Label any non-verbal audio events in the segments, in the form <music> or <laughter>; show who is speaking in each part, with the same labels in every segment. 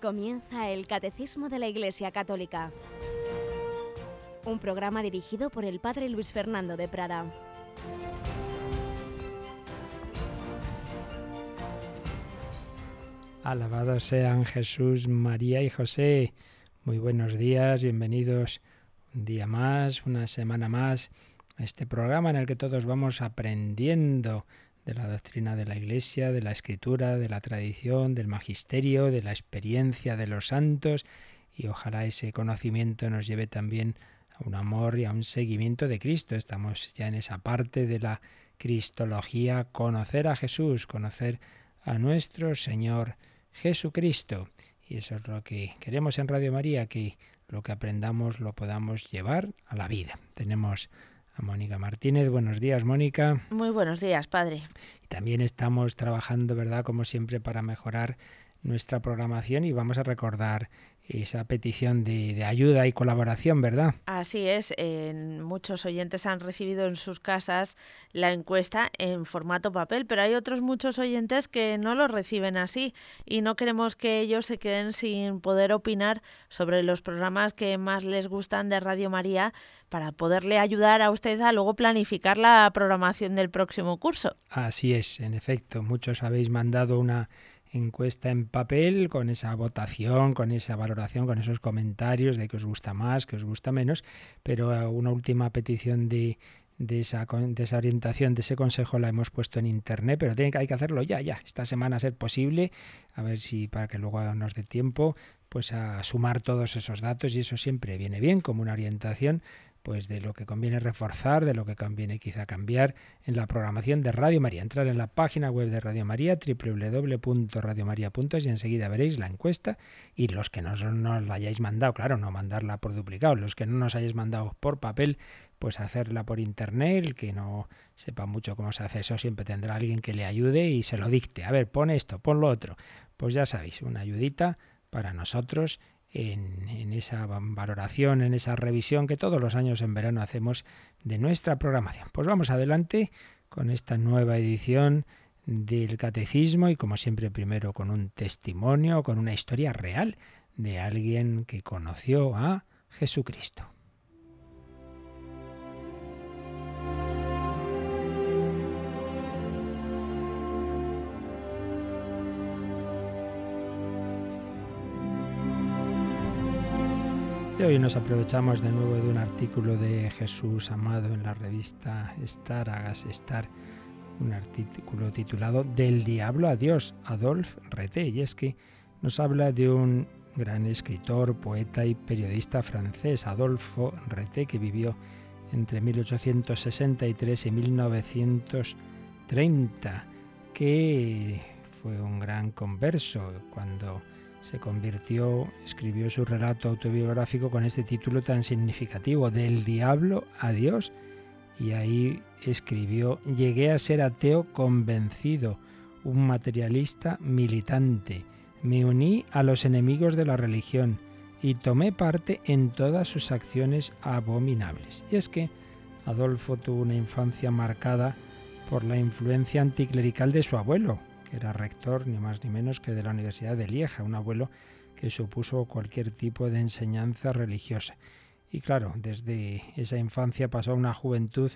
Speaker 1: Comienza el Catecismo de la Iglesia Católica, un programa dirigido por el Padre Luis Fernando de Prada.
Speaker 2: Alabados sean Jesús, María y José. Muy buenos días, bienvenidos un día más, una semana más a este programa en el que todos vamos aprendiendo de la doctrina de la Iglesia, de la Escritura, de la tradición, del magisterio, de la experiencia de los santos y ojalá ese conocimiento nos lleve también a un amor y a un seguimiento de Cristo. Estamos ya en esa parte de la Cristología, conocer a Jesús, conocer a nuestro Señor Jesucristo. Y eso es lo que queremos en Radio María, que lo que aprendamos lo podamos llevar a la vida. Tenemos Mónica Martínez. Buenos días, Mónica.
Speaker 3: Muy buenos días, padre.
Speaker 2: Y también estamos trabajando, ¿verdad?, como siempre, para mejorar nuestra programación y vamos a recordar esa petición de, ayuda y colaboración, ¿verdad?
Speaker 3: Así es. muchos oyentes han recibido en sus casas la encuesta en formato papel, pero hay otros muchos oyentes que no lo reciben así y no queremos que ellos se queden sin poder opinar sobre los programas que más les gustan de Radio María para poderle ayudar a usted a luego planificar la programación del próximo curso.
Speaker 2: Así es, en efecto. Muchos habéis mandado una encuesta en papel con esa votación, con esa valoración, con esos comentarios de que os gusta más, que os gusta menos, pero eh, una última petición de, de esa, de esa orientación, de ese consejo la hemos puesto en internet, pero tiene, hay que hacerlo ya, ya, esta semana a ser posible, a ver si para que luego nos dé tiempo, pues a sumar todos esos datos y eso siempre viene bien como una orientación pues de lo que conviene reforzar, de lo que conviene quizá cambiar en la programación de Radio María. Entrar en la página web de Radio María, www.radiomaria.es y enseguida veréis la encuesta y los que no nos la hayáis mandado, claro, no mandarla por duplicado, los que no nos hayáis mandado por papel, pues hacerla por internet, el que no sepa mucho cómo se hace eso, siempre tendrá alguien que le ayude y se lo dicte. A ver, pon esto, pon lo otro. Pues ya sabéis, una ayudita para nosotros en, esa valoración, en esa revisión que todos los años en verano hacemos de nuestra programación. Pues vamos adelante con esta nueva edición del catecismo y como siempre primero con un testimonio, con una historia real de alguien que conoció a Jesucristo. Hoy nos aprovechamos de nuevo de un artículo de Jesús Amado en la revista Star, hagas Star, un artículo titulado Del diablo a Dios, Adolf Rete. Y es que nos habla de un gran escritor, poeta y periodista francés, Adolfo Rete, que vivió entre 1863 y 1930, que fue un gran converso cuando se convirtió, escribió su relato autobiográfico con este título tan significativo, Del diablo a Dios. Y ahí escribió, llegué a ser ateo convencido, un materialista militante. Me uní a los enemigos de la religión y tomé parte en todas sus acciones abominables. Y es que Adolfo tuvo una infancia marcada por la influencia anticlerical de su abuelo, era rector ni más ni menos que de la Universidad de Lieja, un abuelo que supuso cualquier tipo de enseñanza religiosa. Y claro, desde esa infancia pasó a una juventud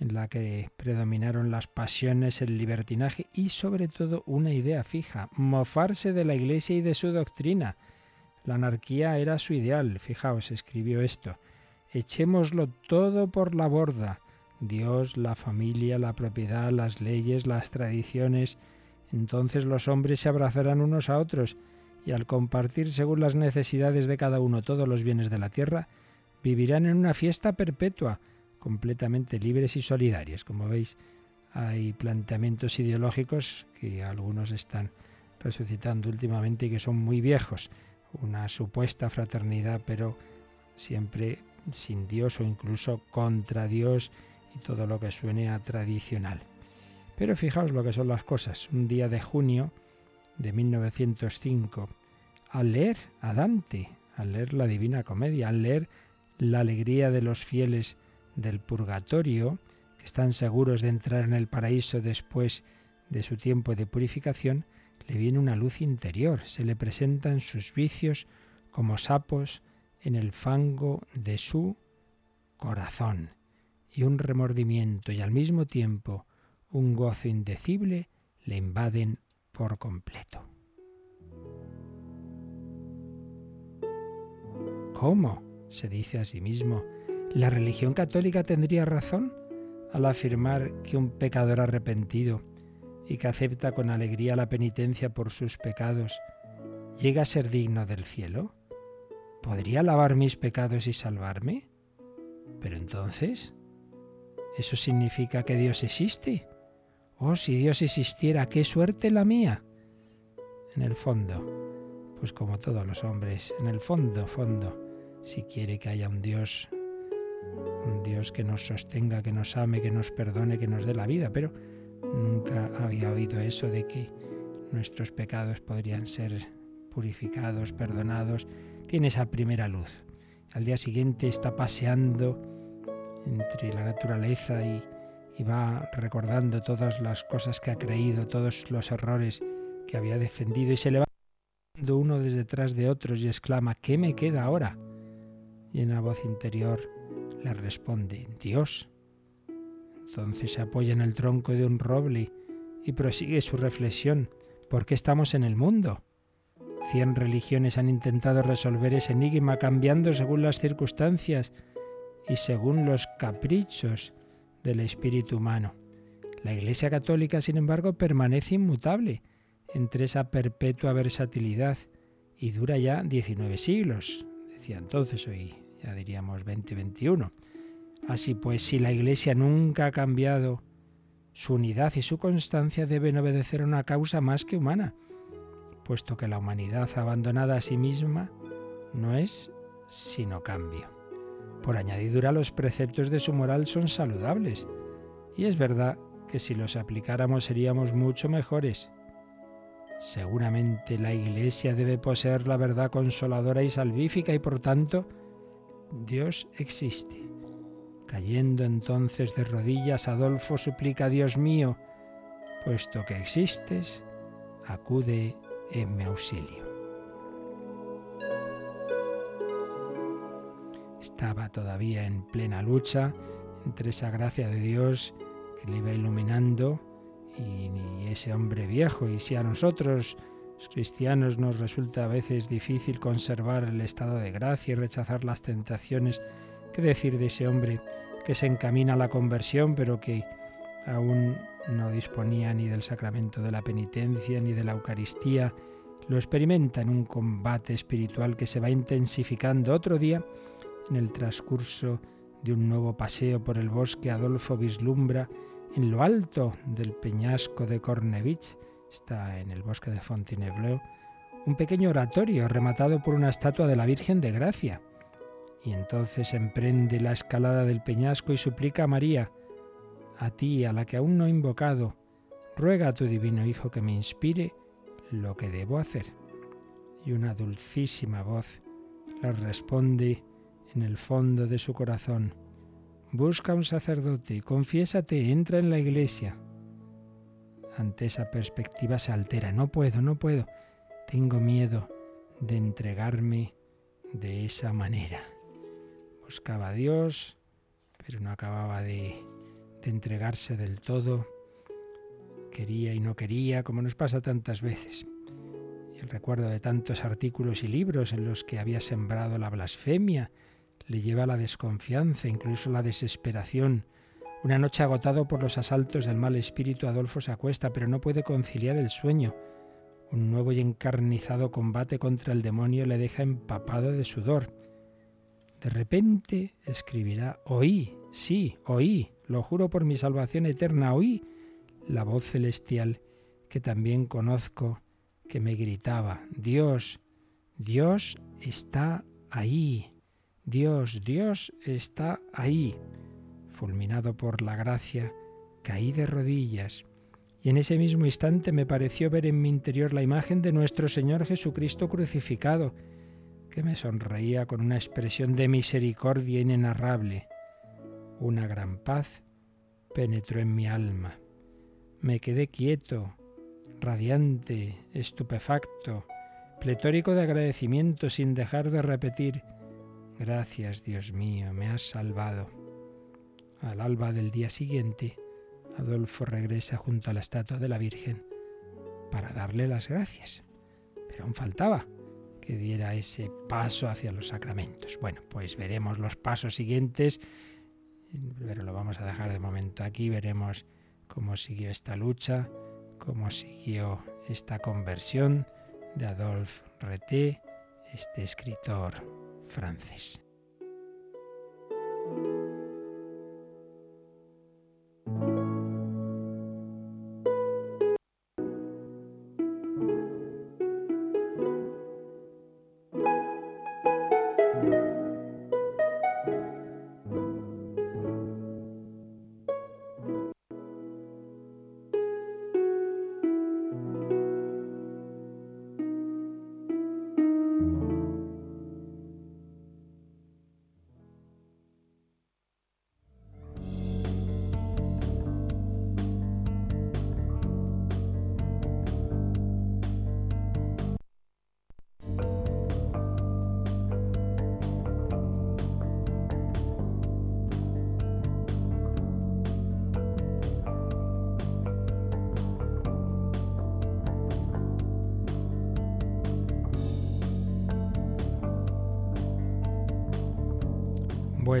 Speaker 2: en la que predominaron las pasiones, el libertinaje y sobre todo una idea fija, mofarse de la Iglesia y de su doctrina. La anarquía era su ideal, fijaos, escribió esto. Echémoslo todo por la borda. Dios, la familia, la propiedad, las leyes, las tradiciones, entonces los hombres se abrazarán unos a otros y al compartir según las necesidades de cada uno todos los bienes de la tierra, vivirán en una fiesta perpetua, completamente libres y solidarios. Como veis, hay planteamientos ideológicos que algunos están resucitando últimamente y que son muy viejos. Una supuesta fraternidad, pero siempre sin Dios o incluso contra Dios y todo lo que suene a tradicional. Pero fijaos lo que son las cosas. Un día de junio de 1905, al leer a Dante, al leer la Divina Comedia, al leer la alegría de los fieles del purgatorio, que están seguros de entrar en el paraíso después de su tiempo de purificación, le viene una luz interior, se le presentan sus vicios como sapos en el fango de su corazón, y un remordimiento y al mismo tiempo un gozo indecible le invaden por completo. ¿Cómo? se dice a sí mismo. ¿La religión católica tendría razón al afirmar que un pecador arrepentido y que acepta con alegría la penitencia por sus pecados llega a ser digno del cielo? ¿Podría lavar mis pecados y salvarme? Pero entonces, ¿eso significa que Dios existe? Oh, si Dios existiera, qué suerte la mía. En el fondo, pues como todos los hombres, en el fondo, fondo, si quiere que haya un Dios, un Dios que nos sostenga, que nos ame, que nos perdone, que nos dé la vida, pero nunca había oído eso de que nuestros pecados podrían ser purificados, perdonados. Tiene esa primera luz. Al día siguiente está paseando entre la naturaleza y, y va recordando todas las cosas que ha creído, todos los errores que había defendido y se le va uno desde detrás de otros y exclama, ¿qué me queda ahora? Y en la voz interior le responde, Dios. Entonces se apoya en el tronco de un roble y prosigue su reflexión, ¿por qué estamos en el mundo? Cien religiones han intentado resolver ese enigma cambiando según las circunstancias y según los caprichos del espíritu humano. La Iglesia Católica, sin embargo, permanece inmutable entre esa perpetua versatilidad y dura ya 19 siglos, decía entonces, hoy ya diríamos 20-21. Así pues, si la Iglesia nunca ha cambiado, su unidad y su constancia deben obedecer a una causa más que humana, puesto que la humanidad abandonada a sí misma no es sino cambio. Por añadidura, los preceptos de su moral son saludables. Y es verdad que si los aplicáramos seríamos mucho mejores. Seguramente la Iglesia debe poseer la verdad consoladora y salvífica y por tanto Dios existe. Cayendo entonces de rodillas, Adolfo suplica, Dios mío, puesto que existes, acude en mi auxilio. Estaba todavía en plena lucha entre esa gracia de Dios que le iba iluminando y, ese hombre viejo. Y si a nosotros, los cristianos, nos resulta a veces difícil conservar el estado de gracia y rechazar las tentaciones, ¿qué decir de ese hombre que se encamina a la conversión, pero que aún no disponía ni del sacramento de la penitencia ni de la Eucaristía? Lo experimenta en un combate espiritual que se va intensificando. Otro día, en el transcurso de un nuevo paseo por el bosque, Adolfo vislumbra en lo alto del peñasco de Cornevich, está en el bosque de Fontainebleau, un pequeño oratorio rematado por una estatua de la Virgen de Gracia. Y entonces emprende la escalada del peñasco y suplica a María, a ti, a la que aún no he invocado, ruega a tu divino Hijo que me inspire lo que debo hacer. Y una dulcísima voz le responde en el fondo de su corazón. Busca un sacerdote, confiésate, entra en la iglesia. Ante esa perspectiva se altera. No puedo, no puedo. Tengo miedo de entregarme de esa manera. Buscaba a Dios, pero no acababa de, de entregarse del todo. Quería y no quería, como nos pasa tantas veces. El recuerdo de tantos artículos y libros en los que había sembrado la blasfemia, le lleva a la desconfianza, incluso la desesperación. Una noche agotado por los asaltos del mal espíritu, Adolfo se acuesta, pero no puede conciliar el sueño. Un nuevo y encarnizado combate contra el demonio le deja empapado de sudor. De repente escribirá, oí, sí, oí, lo juro por mi salvación eterna, oí la voz celestial que también conozco, que me gritaba, Dios, Dios está ahí. Dios, Dios está ahí. Fulminado por la gracia, caí de rodillas. Y en ese mismo instante me pareció ver en mi interior la imagen de nuestro Señor Jesucristo crucificado, que me sonreía con una expresión de misericordia inenarrable. Una gran paz penetró en mi alma. Me quedé quieto radiante, estupefacto, pletórico de agradecimiento sin dejar de repetir, Gracias Dios mío, me has salvado. Al alba del día siguiente, Adolfo regresa junto a la estatua de la Virgen para darle las gracias. Pero aún faltaba que diera ese paso hacia los sacramentos. Bueno, pues veremos los pasos siguientes, pero lo vamos a dejar de momento aquí. Veremos cómo siguió esta lucha, cómo siguió esta conversión de Adolphe Reté, este escritor francés.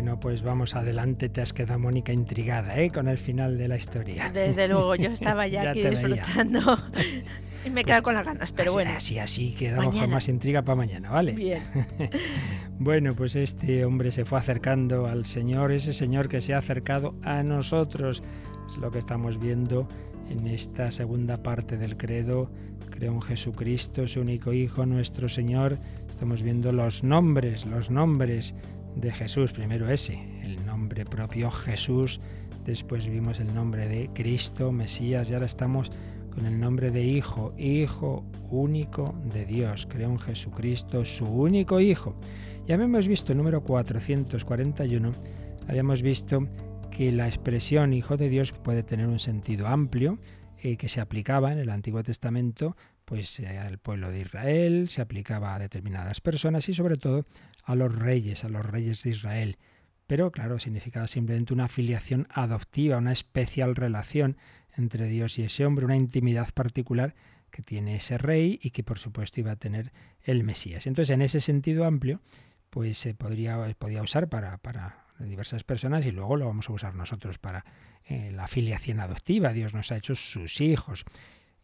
Speaker 2: Bueno, pues vamos adelante. Te has quedado, Mónica, intrigada ¿eh? con el final de la historia.
Speaker 3: Desde luego, yo estaba <laughs> ya, aquí disfrutando. <laughs> y me he quedado con las ganas, pero bueno.
Speaker 2: Así, así, quedamos con más intriga para mañana, ¿vale?
Speaker 3: Bien. <laughs>
Speaker 2: bueno, pues este hombre se fue acercando al Señor, ese Señor que se ha acercado a nosotros. Es lo que estamos viendo en esta segunda parte del credo. Creo en Jesucristo, su único Hijo, nuestro Señor. Estamos viendo los nombres, los nombres de Jesús, primero ese, el nombre propio Jesús, después vimos el nombre de Cristo, Mesías, y ahora estamos con el nombre de Hijo, Hijo único de Dios. Creo en Jesucristo, su único Hijo. Ya habíamos visto número 441, habíamos visto que la expresión Hijo de Dios puede tener un sentido amplio, eh, que se aplicaba en el Antiguo Testamento pues eh, al pueblo de Israel, se aplicaba a determinadas personas y sobre todo a los reyes, a los reyes de Israel. Pero claro, significaba simplemente una afiliación adoptiva, una especial relación entre Dios y ese hombre, una intimidad particular que tiene ese rey y que por supuesto iba a tener el Mesías. Entonces, en ese sentido amplio, pues se podría, podía usar para, para diversas personas y luego lo vamos a usar nosotros para eh, la afiliación adoptiva. Dios nos ha hecho sus hijos.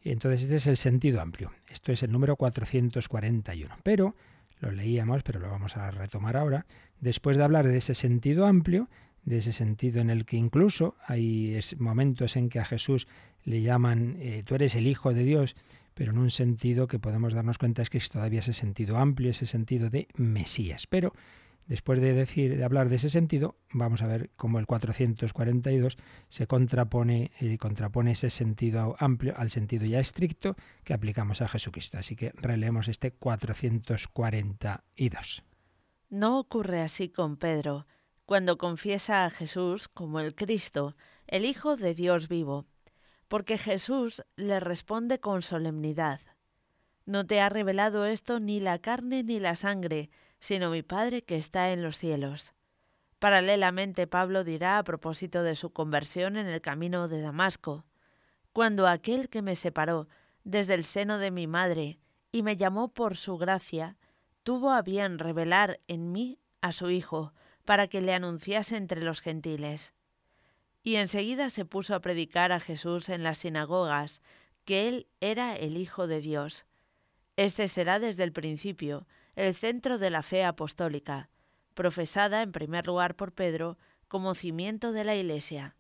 Speaker 2: Entonces este es el sentido amplio. Esto es el número 441. Pero, lo leíamos, pero lo vamos a retomar ahora, después de hablar de ese sentido amplio, de ese sentido en el que incluso hay momentos en que a Jesús le llaman, eh, tú eres el Hijo de Dios, pero en un sentido que podemos darnos cuenta es que es todavía ese sentido amplio, ese sentido de Mesías. Pero Después de decir, de hablar de ese sentido, vamos a ver cómo el 442 se contrapone, eh, contrapone ese sentido amplio al sentido ya estricto que aplicamos a Jesucristo. Así que releemos este 442.
Speaker 3: No ocurre así con Pedro, cuando confiesa a Jesús como el Cristo, el Hijo de Dios vivo, porque Jesús le responde con solemnidad. No te ha revelado esto ni la carne ni la sangre, sino mi Padre que está en los cielos. Paralelamente Pablo dirá a propósito de su conversión en el camino de Damasco, cuando aquel que me separó desde el seno de mi madre y me llamó por su gracia, tuvo a bien revelar en mí a su Hijo, para que le anunciase entre los gentiles. Y enseguida se puso a predicar a Jesús en las sinagogas, que él era el Hijo de Dios. Este será desde el principio, el centro de la fe apostólica, profesada en primer lugar por Pedro como cimiento de la Iglesia.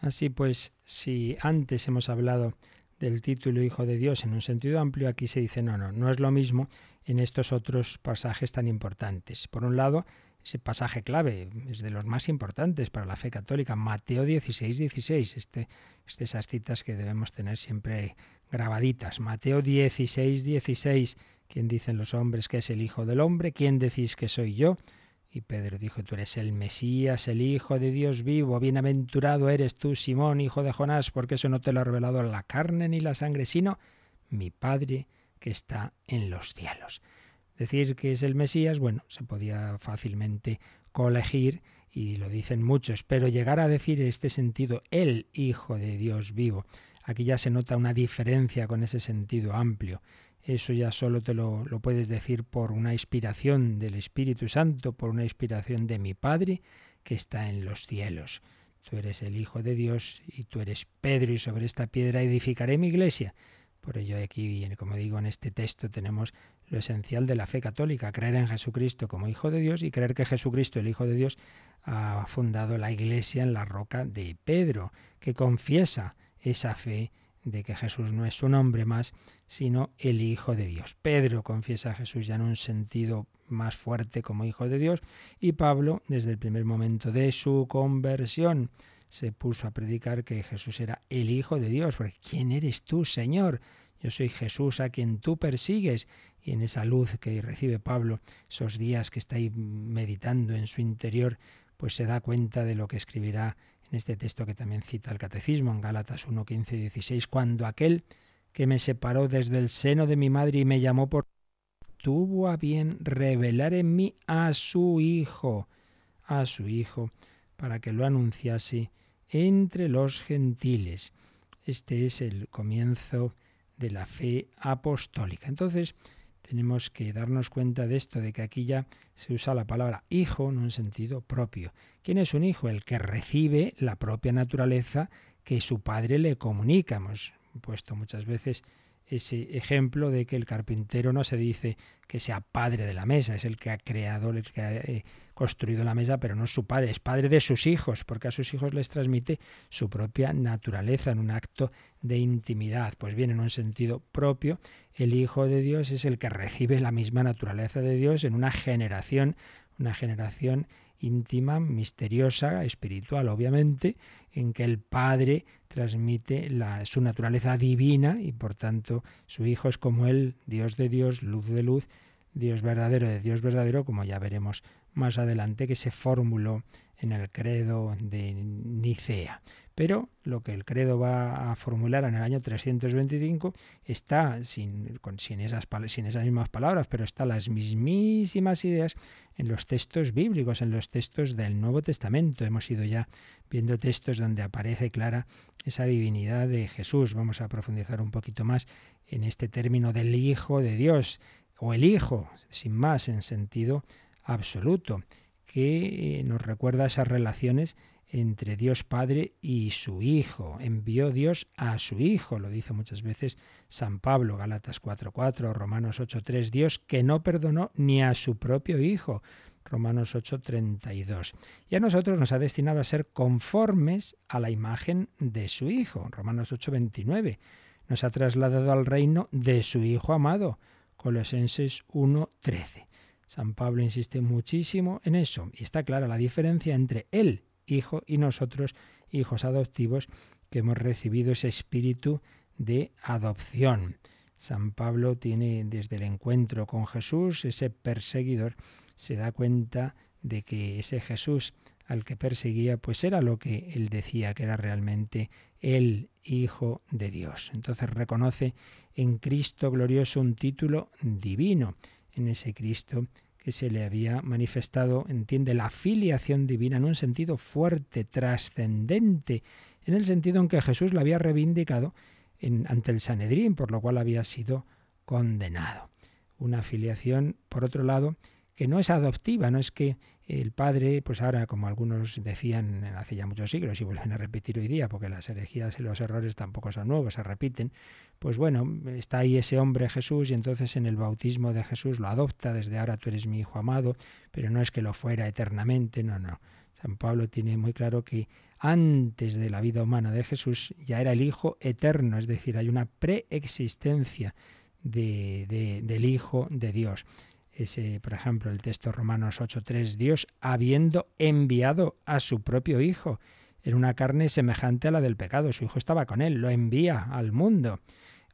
Speaker 2: Así pues, si antes hemos hablado del título Hijo de Dios en un sentido amplio, aquí se dice no, no, no es lo mismo en estos otros pasajes tan importantes. Por un lado, ese pasaje clave es de los más importantes para la fe católica, Mateo 16, 16. Este, es de esas citas que debemos tener siempre grabaditas. Mateo 16, 16. ¿Quién dicen los hombres que es el Hijo del Hombre? ¿Quién decís que soy yo? Y Pedro dijo, tú eres el Mesías, el Hijo de Dios vivo, bienaventurado eres tú, Simón, hijo de Jonás, porque eso no te lo ha revelado la carne ni la sangre, sino mi Padre que está en los cielos. Decir que es el Mesías, bueno, se podía fácilmente colegir y lo dicen muchos, pero llegar a decir en este sentido el Hijo de Dios vivo, aquí ya se nota una diferencia con ese sentido amplio. Eso ya solo te lo, lo puedes decir por una inspiración del Espíritu Santo, por una inspiración de mi Padre que está en los cielos. Tú eres el Hijo de Dios y tú eres Pedro y sobre esta piedra edificaré mi iglesia. Por ello aquí, como digo, en este texto tenemos lo esencial de la fe católica, creer en Jesucristo como Hijo de Dios y creer que Jesucristo, el Hijo de Dios, ha fundado la iglesia en la roca de Pedro, que confiesa esa fe de que Jesús no es un hombre más, sino el Hijo de Dios. Pedro confiesa a Jesús ya en un sentido más fuerte como Hijo de Dios y Pablo, desde el primer momento de su conversión, se puso a predicar que Jesús era el Hijo de Dios, porque ¿quién eres tú, Señor? Yo soy Jesús a quien tú persigues. Y en esa luz que recibe Pablo, esos días que está ahí meditando en su interior, pues se da cuenta de lo que escribirá en este texto que también cita el Catecismo, en Gálatas 1, 15 y 16, cuando aquel que me separó desde el seno de mi madre y me llamó por tuvo a bien revelar en mí a su Hijo, a su Hijo, para que lo anunciase entre los gentiles. Este es el comienzo de la fe apostólica. Entonces, tenemos que darnos cuenta de esto, de que aquí ya se usa la palabra hijo en un sentido propio. ¿Quién es un hijo? El que recibe la propia naturaleza que su padre le comunica. Hemos puesto muchas veces ese ejemplo de que el carpintero no se dice que sea padre de la mesa, es el que ha creado, el que ha eh, construido la mesa, pero no es su padre, es padre de sus hijos, porque a sus hijos les transmite su propia naturaleza en un acto de intimidad. Pues bien, en un sentido propio, el Hijo de Dios es el que recibe la misma naturaleza de Dios en una generación, una generación íntima, misteriosa, espiritual, obviamente, en que el Padre transmite la, su naturaleza divina y por tanto su Hijo es como Él, Dios de Dios, luz de luz, Dios verdadero de Dios verdadero, como ya veremos más adelante que se formuló en el credo de Nicea. Pero lo que el credo va a formular en el año 325 está sin, esas, esas mismas palabras, pero está las mismísimas ideas en los textos bíblicos, en los textos del Nuevo Testamento. Hemos ido ya viendo textos donde aparece clara esa divinidad de Jesús. Vamos a profundizar un poquito más en este término del Hijo de Dios, o el Hijo, sin más, en sentido absoluto, que eh, nos recuerda esas relaciones entre Dios Padre y su Hijo. Envió Dios a su Hijo, lo dice muchas veces San Pablo, Galatas 4.4, Romanos 8.3, Dios que no perdonó ni a su propio Hijo. Romanos 8:32. Y a nosotros nos ha destinado a ser conformes a la imagen de su Hijo. Romanos 8:29. Nos ha trasladado al reino de su Hijo amado. Colosenses 1:13. San Pablo insiste muchísimo en eso y está clara la diferencia entre él hijo y nosotros hijos adoptivos que hemos recibido ese espíritu de adopción. San Pablo tiene desde el encuentro con Jesús, ese perseguidor, se da cuenta de que ese Jesús al que perseguía, pues era lo que él decía, que era realmente el Hijo de Dios. Entonces reconoce en Cristo glorioso un título divino, en ese Cristo que se le había manifestado, entiende la filiación divina en un sentido fuerte, trascendente, en el sentido en que Jesús la había reivindicado ante el Sanedrín, por lo cual había sido condenado. Una filiación, por otro lado, que no es adoptiva, no es que el padre, pues ahora, como algunos decían hace ya muchos siglos y vuelven a repetir hoy día, porque las herejías y los errores tampoco son nuevos, se repiten, pues bueno, está ahí ese hombre Jesús y entonces en el bautismo de Jesús lo adopta, desde ahora tú eres mi hijo amado, pero no es que lo fuera eternamente, no, no. San Pablo tiene muy claro que antes de la vida humana de Jesús ya era el Hijo eterno, es decir, hay una preexistencia de, del Hijo de Dios ese, por ejemplo, el texto Romanos 8.3, Dios habiendo enviado a su propio Hijo en una carne semejante a la del pecado, su Hijo estaba con él, lo envía al mundo.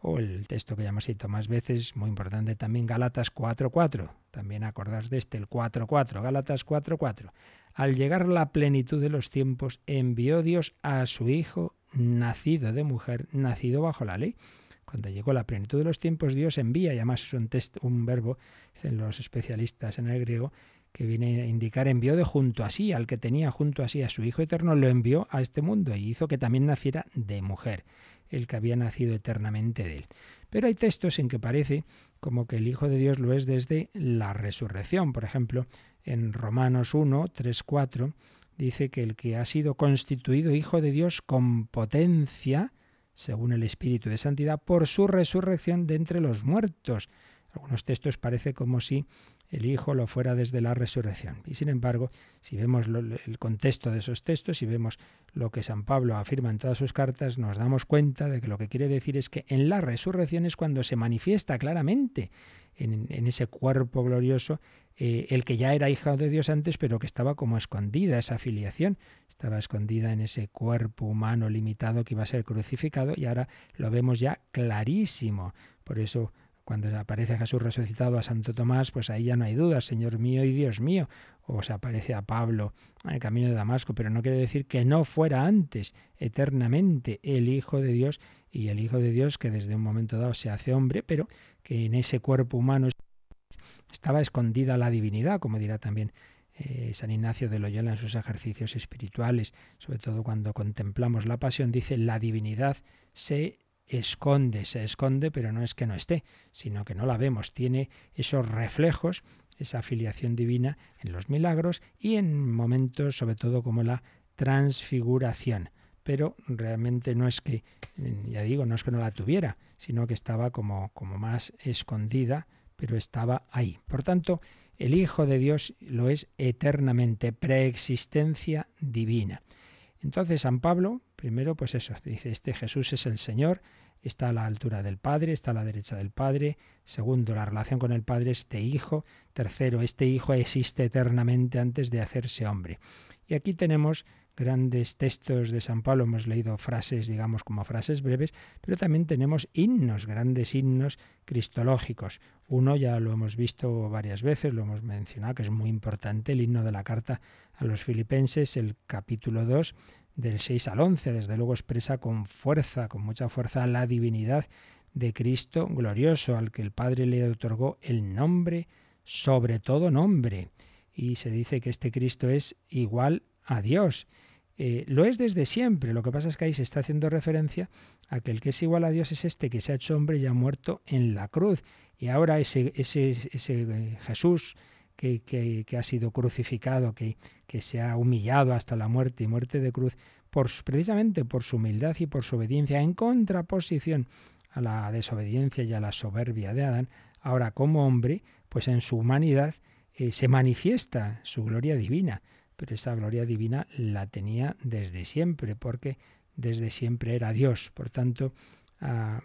Speaker 2: O el texto que ya hemos citado más veces, muy importante también, Galatas 4.4. También acordaos de este, el 4.4, Galatas 4.4. Al llegar la plenitud de los tiempos, envió Dios a su Hijo, nacido de mujer, nacido bajo la ley. Cuando llegó la plenitud de los tiempos, Dios envía, y además es un, texto, un verbo, dicen los especialistas en el griego, que viene a indicar envió de junto a sí, al que tenía junto a sí a su Hijo eterno, lo envió a este mundo y hizo que también naciera de mujer el que había nacido eternamente de él. Pero hay textos en que parece como que el Hijo de Dios lo es desde la resurrección. Por ejemplo, en Romanos 1, 3, 4, dice que el que ha sido constituido Hijo de Dios con potencia, según el Espíritu de Santidad, por su resurrección de entre los muertos. Algunos textos parece como si el Hijo lo fuera desde la resurrección. Y sin embargo, si vemos el contexto de esos textos y vemos lo que San Pablo afirma en todas sus cartas, nos damos cuenta de que lo que quiere decir es que en la resurrección es cuando se manifiesta claramente en, ese cuerpo glorioso eh, el que ya era hijo de Dios antes, pero que estaba como escondida, esa filiación, estaba escondida en ese cuerpo humano limitado que iba a ser crucificado y ahora lo vemos ya clarísimo. Por eso cuando aparece Jesús resucitado a Santo Tomás, pues ahí ya no hay dudas, Señor mío y Dios mío. O se aparece a Pablo en el camino de Damasco, pero no quiere decir que no fuera antes, eternamente, el Hijo de Dios y el Hijo de Dios que desde un momento dado se hace hombre, pero que en ese cuerpo humano estaba escondida la divinidad, como dirá también eh, San Ignacio de Loyola en sus ejercicios espirituales, sobre todo cuando contemplamos la pasión, dice la divinidad se esconde, se esconde, pero no es que no esté, sino que no la vemos. Tiene esos reflejos, esa filiación divina en los milagros y en momentos, sobre todo como la transfiguración. Pero realmente no es que, ya digo, no es que no la tuviera, sino que estaba como, como más escondida, pero estaba ahí. Por tanto, el Hijo de Dios lo es eternamente, preexistencia divina. Entonces San Pablo, primero pues eso, dice, este Jesús es el Señor, está a la altura del Padre, está a la derecha del Padre. Segundo, la relación con el Padre, este Hijo. Tercero, este Hijo existe eternamente antes de hacerse hombre. Y aquí tenemos grandes textos de San Pablo, hemos leído frases, digamos, como frases breves, pero también tenemos himnos, grandes himnos cristológicos. Uno ya lo hemos visto varias veces, lo hemos mencionado, que es muy importante, el himno de la carta a los filipenses, el capítulo 2, del 6 al 11, desde luego expresa con fuerza, con mucha fuerza, la divinidad de Cristo glorioso, al que el Padre le otorgó el nombre sobre todo nombre. Y se dice que este Cristo es igual a Dios eh, lo es desde siempre. Lo que pasa es que ahí se está haciendo referencia a que el que es igual a Dios es este que se ha hecho hombre y ha muerto en la cruz. Y ahora ese, ese, ese eh, Jesús que, ha sido crucificado, que, que se ha humillado hasta la muerte y muerte de cruz, por, precisamente por su humildad y por su obediencia, en contraposición a la desobediencia y a la soberbia de Adán, ahora como hombre, pues en su humanidad eh, se manifiesta su gloria divina pero esa gloria divina la tenía desde siempre, porque desde siempre era Dios. Por tanto, ah,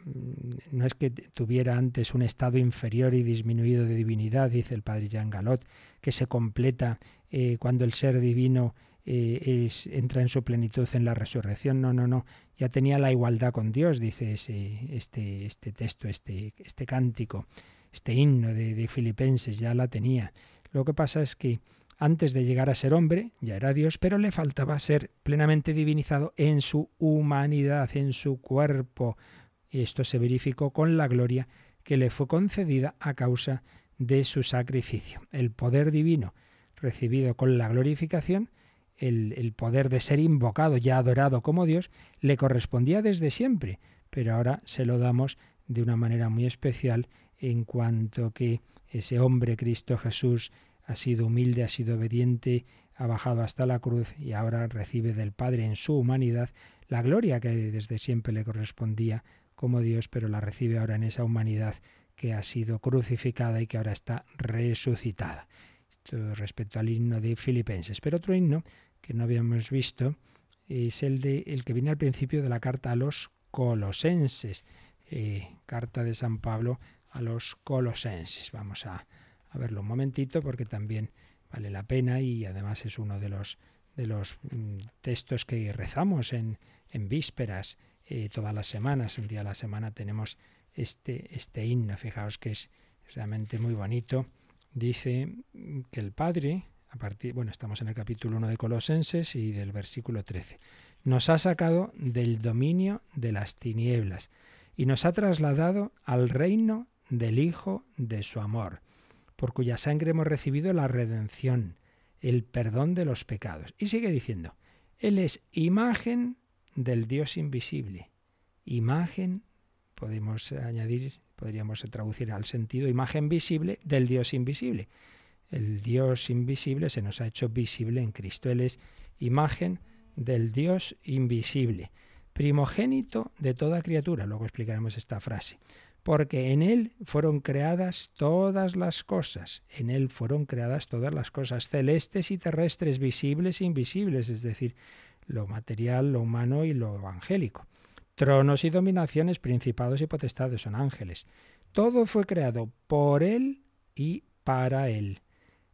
Speaker 2: no es que tuviera antes un estado inferior y disminuido de divinidad, dice el padre Jean Galot, que se completa eh, cuando el ser divino eh, entra en su plenitud en la resurrección. No, no, no. Ya tenía la igualdad con Dios, dice este, este texto, este, este cántico, este himno de Filipenses, ya la tenía. Lo que pasa es que antes de llegar a ser hombre, ya era Dios, pero le faltaba ser plenamente divinizado en su humanidad, en su cuerpo. Y esto se verificó con la gloria que le fue concedida a causa de su sacrificio. El poder divino recibido con la glorificación, el, el, poder de ser invocado, ya adorado como Dios, le correspondía desde siempre, pero ahora se lo damos de una manera muy especial en cuanto que ese hombre Cristo Jesús ha sido humilde, ha sido obediente, ha bajado hasta la cruz y ahora recibe del Padre en su humanidad la gloria que desde siempre le correspondía como Dios, pero la recibe ahora en esa humanidad que ha sido crucificada y que ahora está resucitada. Esto respecto al himno de Filipenses. Pero otro himno que no habíamos visto es el, de, el que viene al principio de la carta a los colosenses. Eh, carta de San Pablo a los colosenses. Vamos a, a verlo un momentito porque también vale la pena y además es uno de los, de los mm, textos que rezamos en, en vísperas eh, todas las semanas. Un día a la semana tenemos este, este himno. Fijaos que es realmente muy bonito. Dice que el Padre, a partir, bueno, estamos en el capítulo 1 de Colosenses y del versículo 13, nos ha sacado del dominio de las tinieblas y nos ha trasladado al reino del Hijo de su amor, por cuya sangre hemos recibido la redención, el perdón de los pecados. Y sigue diciendo, Él es imagen del Dios invisible, imagen, podemos añadir, podríamos traducir al sentido, imagen visible del Dios invisible. El Dios invisible se nos ha hecho visible en Cristo. Él es imagen del Dios invisible, primogénito de toda criatura. Luego explicaremos esta frase. Porque en Él fueron creadas todas las cosas, en Él fueron creadas todas las cosas, celestes y terrestres, visibles e invisibles, es decir, lo material, lo humano y lo evangélico. Tronos y dominaciones, principados y potestades son ángeles. Todo fue creado por Él y para Él.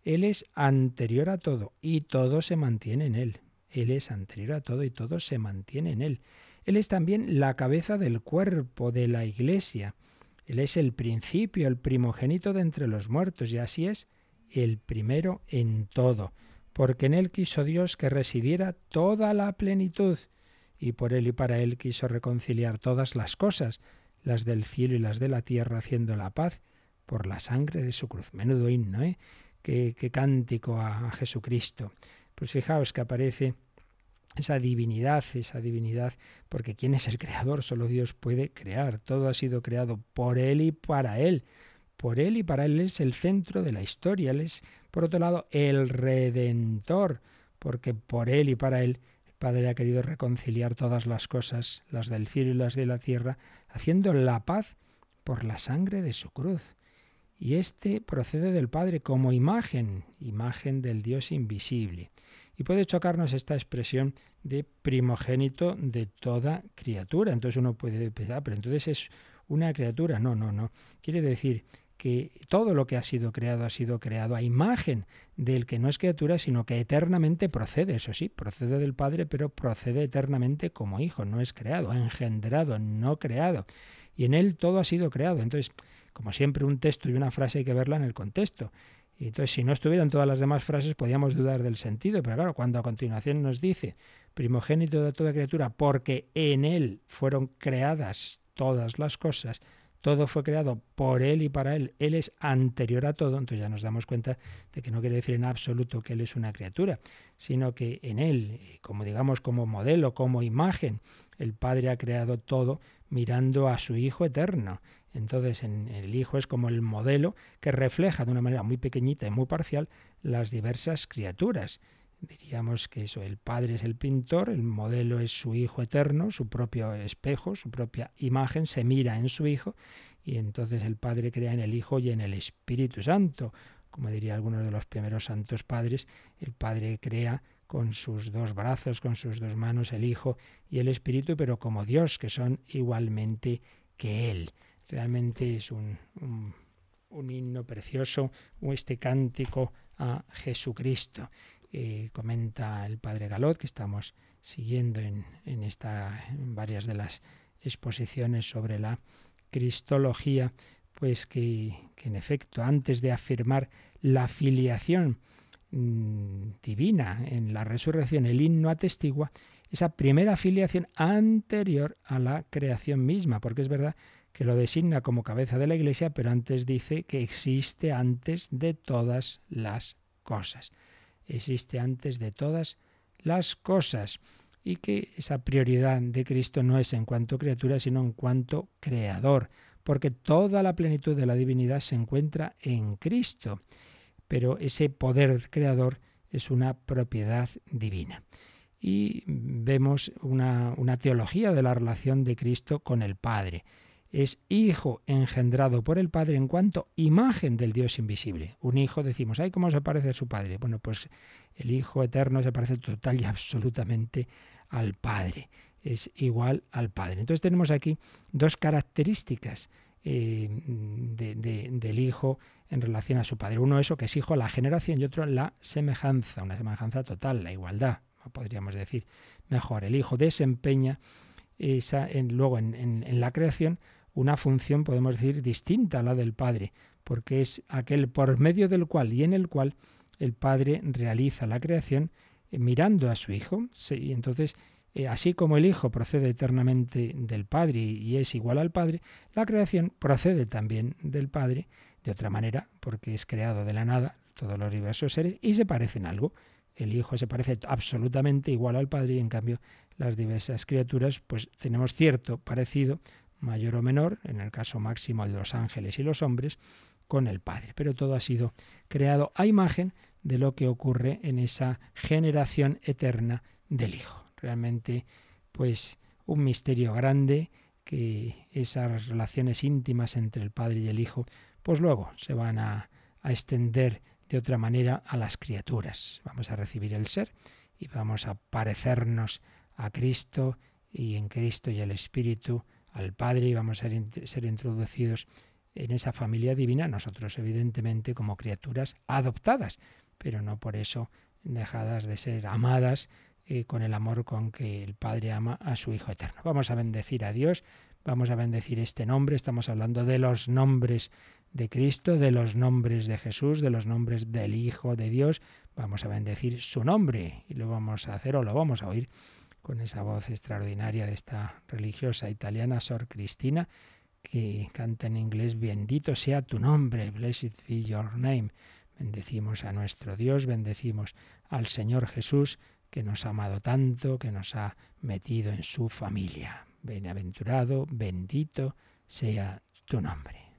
Speaker 2: Él es anterior a todo y todo se mantiene en Él. Él es anterior a todo y todo se mantiene en Él. Él es también la cabeza del cuerpo de la Iglesia. Él es el principio, el primogénito de entre los muertos y así es el primero en todo porque en él quiso Dios que residiera toda la plenitud, y por él y para él quiso reconciliar todas las cosas, las del cielo y las de la tierra, haciendo la paz por la sangre de su cruz. Menudo himno, ¿eh? Qué, cántico a, a Jesucristo. Pues fijaos que aparece esa divinidad, esa divinidad, porque ¿quién es el creador? Solo Dios puede crear. Todo ha sido creado por Él y para Él. Por Él y para Él es el centro de la historia. Él es por otro lado, el Redentor, porque por Él y para Él el Padre ha querido reconciliar todas las cosas, las del cielo y las de la tierra, haciendo la paz por la sangre de su cruz. Y este procede del Padre como imagen, imagen del Dios invisible. Y puede chocarnos esta expresión de primogénito de toda criatura. Entonces uno puede pensar, pero entonces es una criatura. No, no, no. Quiere decir que todo lo que ha sido creado ha sido creado a imagen del que no es criatura, sino que eternamente procede, eso sí, procede del Padre, pero procede eternamente como hijo, no es creado, engendrado, no creado. Y en él todo ha sido creado. Entonces, como siempre, un texto y una frase hay que verla en el contexto. Y entonces, si no estuvieran todas las demás frases, podríamos dudar del sentido. Pero claro, cuando a continuación nos dice, primogénito de toda criatura, porque en él fueron creadas todas las cosas, todo fue creado por Él y para Él. Él es anterior a todo. Entonces ya nos damos cuenta de que no quiere decir en absoluto que Él es una criatura, sino que en Él, como digamos, como modelo, como imagen, el Padre ha creado todo mirando a su Hijo eterno. Entonces en el Hijo es como el modelo que refleja de una manera muy pequeñita y muy parcial las diversas criaturas diríamos que eso, el Padre es el pintor, el modelo es su Hijo eterno, su propio espejo, su propia imagen, se mira en su Hijo y entonces el Padre crea en el Hijo y en el Espíritu Santo. Como diría algunos de los primeros santos padres, el Padre crea con sus dos brazos, con sus dos manos, el Hijo y el Espíritu, pero como Dios, que son igualmente que Él. Realmente es un, un, himno precioso, este cántico a Jesucristo. Comenta el padre Galot, que estamos siguiendo en, en, esta, en varias de las exposiciones sobre la cristología, pues que, que en efecto, antes de afirmar la filiación mm, divina en la resurrección, el himno atestigua esa primera filiación anterior a la creación misma, porque es verdad que lo designa como cabeza de la Iglesia, pero antes dice que existe antes de todas las cosas. Existe antes de todas las cosas. Y que esa prioridad de Cristo no es en cuanto criatura, sino en cuanto creador, porque toda la plenitud de la divinidad se encuentra en Cristo, pero ese poder creador es una propiedad divina. Y vemos una, una teología de la relación de Cristo con el Padre es hijo engendrado por el Padre en cuanto imagen del Dios invisible. Un hijo decimos, ay, ¿cómo se parece a su Padre? Bueno, pues el Hijo eterno se parece total y <laughs> absolutamente al Padre. Es igual al Padre. Entonces tenemos aquí dos características eh, del Hijo en relación a su Padre. Uno eso, que es hijo, la generación, y otro la semejanza, una semejanza total, la igualdad, podríamos decir mejor. El Hijo desempeña esa, en, luego en la creación
Speaker 4: una función, podemos decir, distinta a la del Padre, porque es aquel por medio del cual y en el cual el Padre realiza la creación eh, mirando a su Hijo. y entonces, eh, así como el Hijo procede eternamente del Padre y es igual al Padre, la creación procede también del Padre de otra manera, porque es creado de la nada, todos los diversos seres, y se parecen algo. El Hijo se parece absolutamente igual al Padre y en cambio las diversas criaturas pues tenemos cierto parecido, mayor o menor, en el caso máximo de los ángeles y los hombres, con el Padre. Pero todo ha sido creado a imagen de lo que ocurre en esa generación eterna del Hijo. Realmente, pues, un misterio grande que esas relaciones íntimas entre el Padre y el Hijo, pues luego se van a, extender de otra manera a las criaturas. Vamos a recibir el ser y vamos a parecernos a Cristo y en Cristo y el Espíritu al Padre y vamos a ser introducidos en esa familia divina, nosotros evidentemente como criaturas adoptadas, pero no por eso dejadas de ser amadas eh, con el amor con que el Padre ama a su Hijo eterno. Vamos a bendecir a Dios, vamos a bendecir este nombre, estamos hablando de los nombres de Cristo, de los nombres de Jesús, de los nombres del Hijo de Dios, vamos a bendecir su nombre y lo vamos a hacer o lo vamos a oír con esa voz extraordinaria de esta religiosa italiana, Sor Cristina, que canta en inglés, bendito sea tu nombre, blessed be your name. Bendecimos a nuestro Dios, bendecimos al Señor Jesús, que nos ha amado tanto, que nos ha metido en su familia. Bienaventurado, bendito sea tu nombre.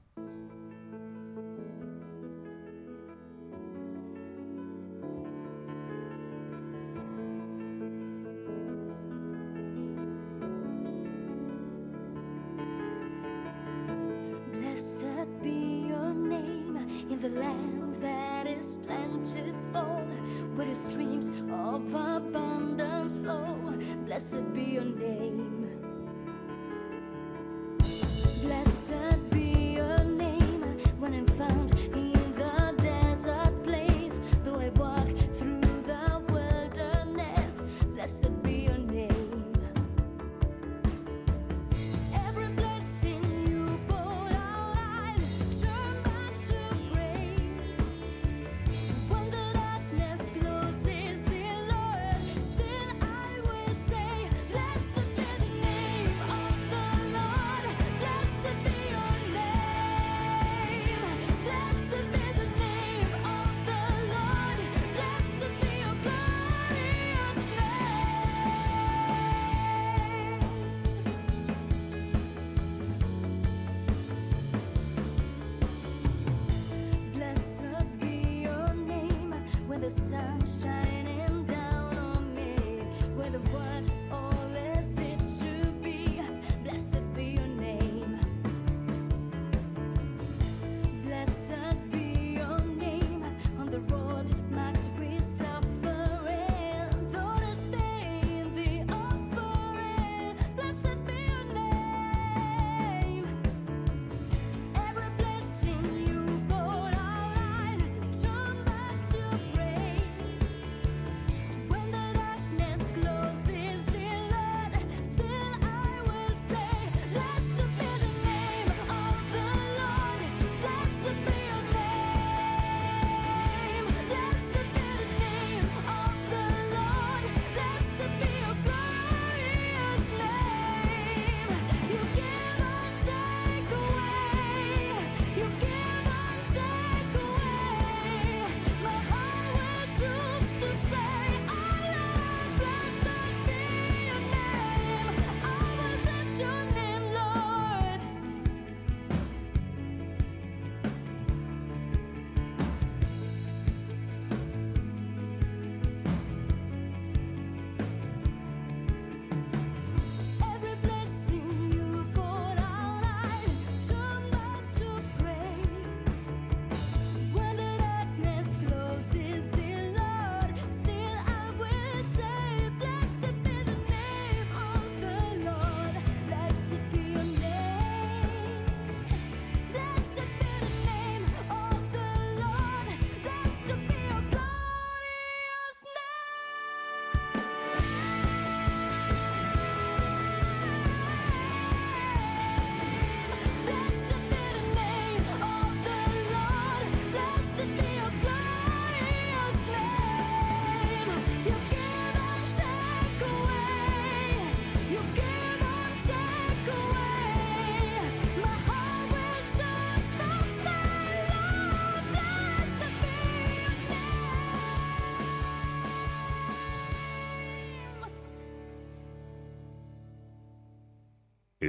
Speaker 4: blessed be your name.
Speaker 5: Blessed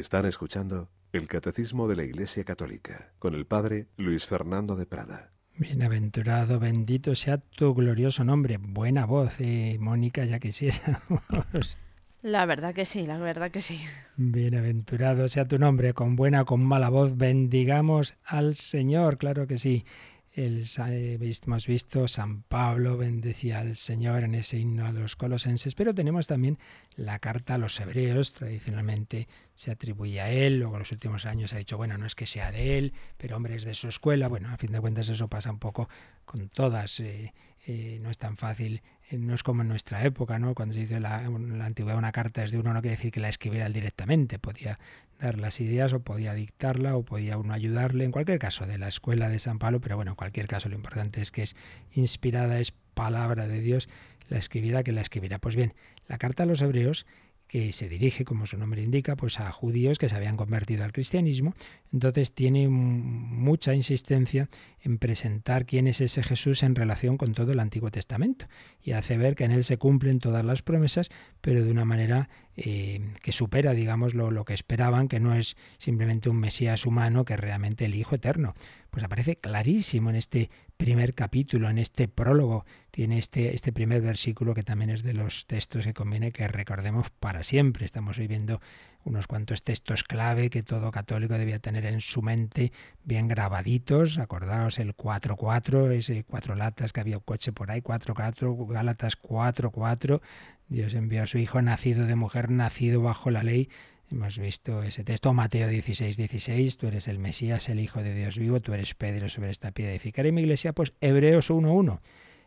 Speaker 5: Están escuchando el Catecismo de la Iglesia Católica con el Padre Luis Fernando de Prada.
Speaker 2: Bienaventurado, bendito sea tu glorioso nombre. Buena voz, eh, Mónica, ya quisiera.
Speaker 3: La verdad que sí, la verdad que sí.
Speaker 2: Bienaventurado sea tu nombre, con buena o con mala voz, bendigamos al Señor, claro que sí. El, hemos visto San Pablo bendecía al Señor en ese himno a los colosenses, pero tenemos también la carta a los hebreos, tradicionalmente se atribuye a él, luego en los últimos años ha dicho, bueno, no es que sea de él, pero hombre es de su escuela, bueno, a fin de cuentas eso pasa un poco con todas, eh, eh, no es tan fácil eh, no es como en nuestra época, ¿no? Cuando se dice la, la antigüedad una carta es de uno, no quiere decir que la escribiera directamente, podía dar las ideas o podía dictarla o podía uno ayudarle, en cualquier caso, de la escuela de San Pablo, pero bueno, en cualquier caso lo importante es que es inspirada, es palabra de Dios, la escribiera que la escribiera. Pues bien, la carta a los hebreos que se dirige, como su nombre indica, pues a judíos que se habían convertido al cristianismo. Entonces tiene mucha insistencia en presentar quién es ese Jesús en relación con todo el Antiguo Testamento y hace ver que en él se cumplen todas las promesas, pero de una manera eh, que supera, digamos, lo, lo que esperaban, que no es simplemente un Mesías humano, que es realmente el Hijo Eterno pues aparece clarísimo en este primer capítulo, en este prólogo, tiene este, este primer versículo que también es de los textos que conviene que recordemos para siempre. Estamos hoy viendo unos cuantos textos clave que todo católico debía tener en su mente bien grabaditos. Acordaos el 4-4, ese cuatro latas que había un coche por ahí, 4-4, Gálatas 4-4. Dios envió a su Hijo nacido de mujer, nacido bajo la ley Hemos visto ese texto, Mateo 16, 16, tú eres el Mesías, el Hijo de Dios vivo, tú eres Pedro sobre esta piedra edificaré mi iglesia, pues Hebreos 1.1.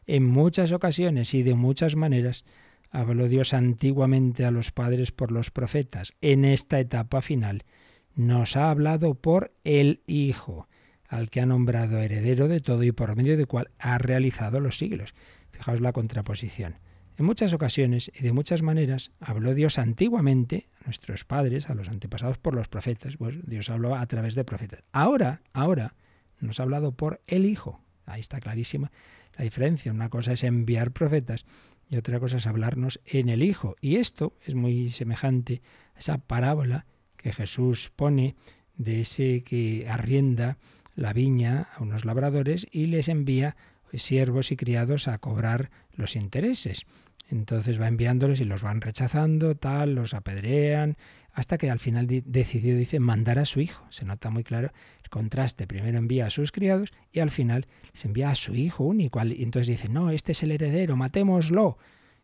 Speaker 2: En muchas ocasiones y de muchas maneras habló Dios antiguamente a los padres por los profetas. En esta etapa final nos ha hablado por el Hijo, al que ha nombrado heredero de todo y por medio de cual ha realizado los siglos. Fijaos la contraposición. En muchas ocasiones y de muchas maneras habló Dios antiguamente a nuestros padres, a los antepasados por los profetas. Dios habló a través de profetas. Ahora, ahora nos ha hablado por el Hijo. Ahí está clarísima la diferencia. Una cosa es enviar profetas y otra cosa es hablarnos en el Hijo. Y esto es muy semejante a esa parábola que Jesús pone de ese que arrienda la viña a unos labradores y les envía siervos y criados a cobrar los intereses. Entonces va enviándolos y los van rechazando, tal, los apedrean, hasta que al final decidió, dice, mandar a su hijo. Se nota muy claro el contraste. Primero envía a sus criados y al final se envía a su hijo único. Y entonces dice, no, este es el heredero, matémoslo.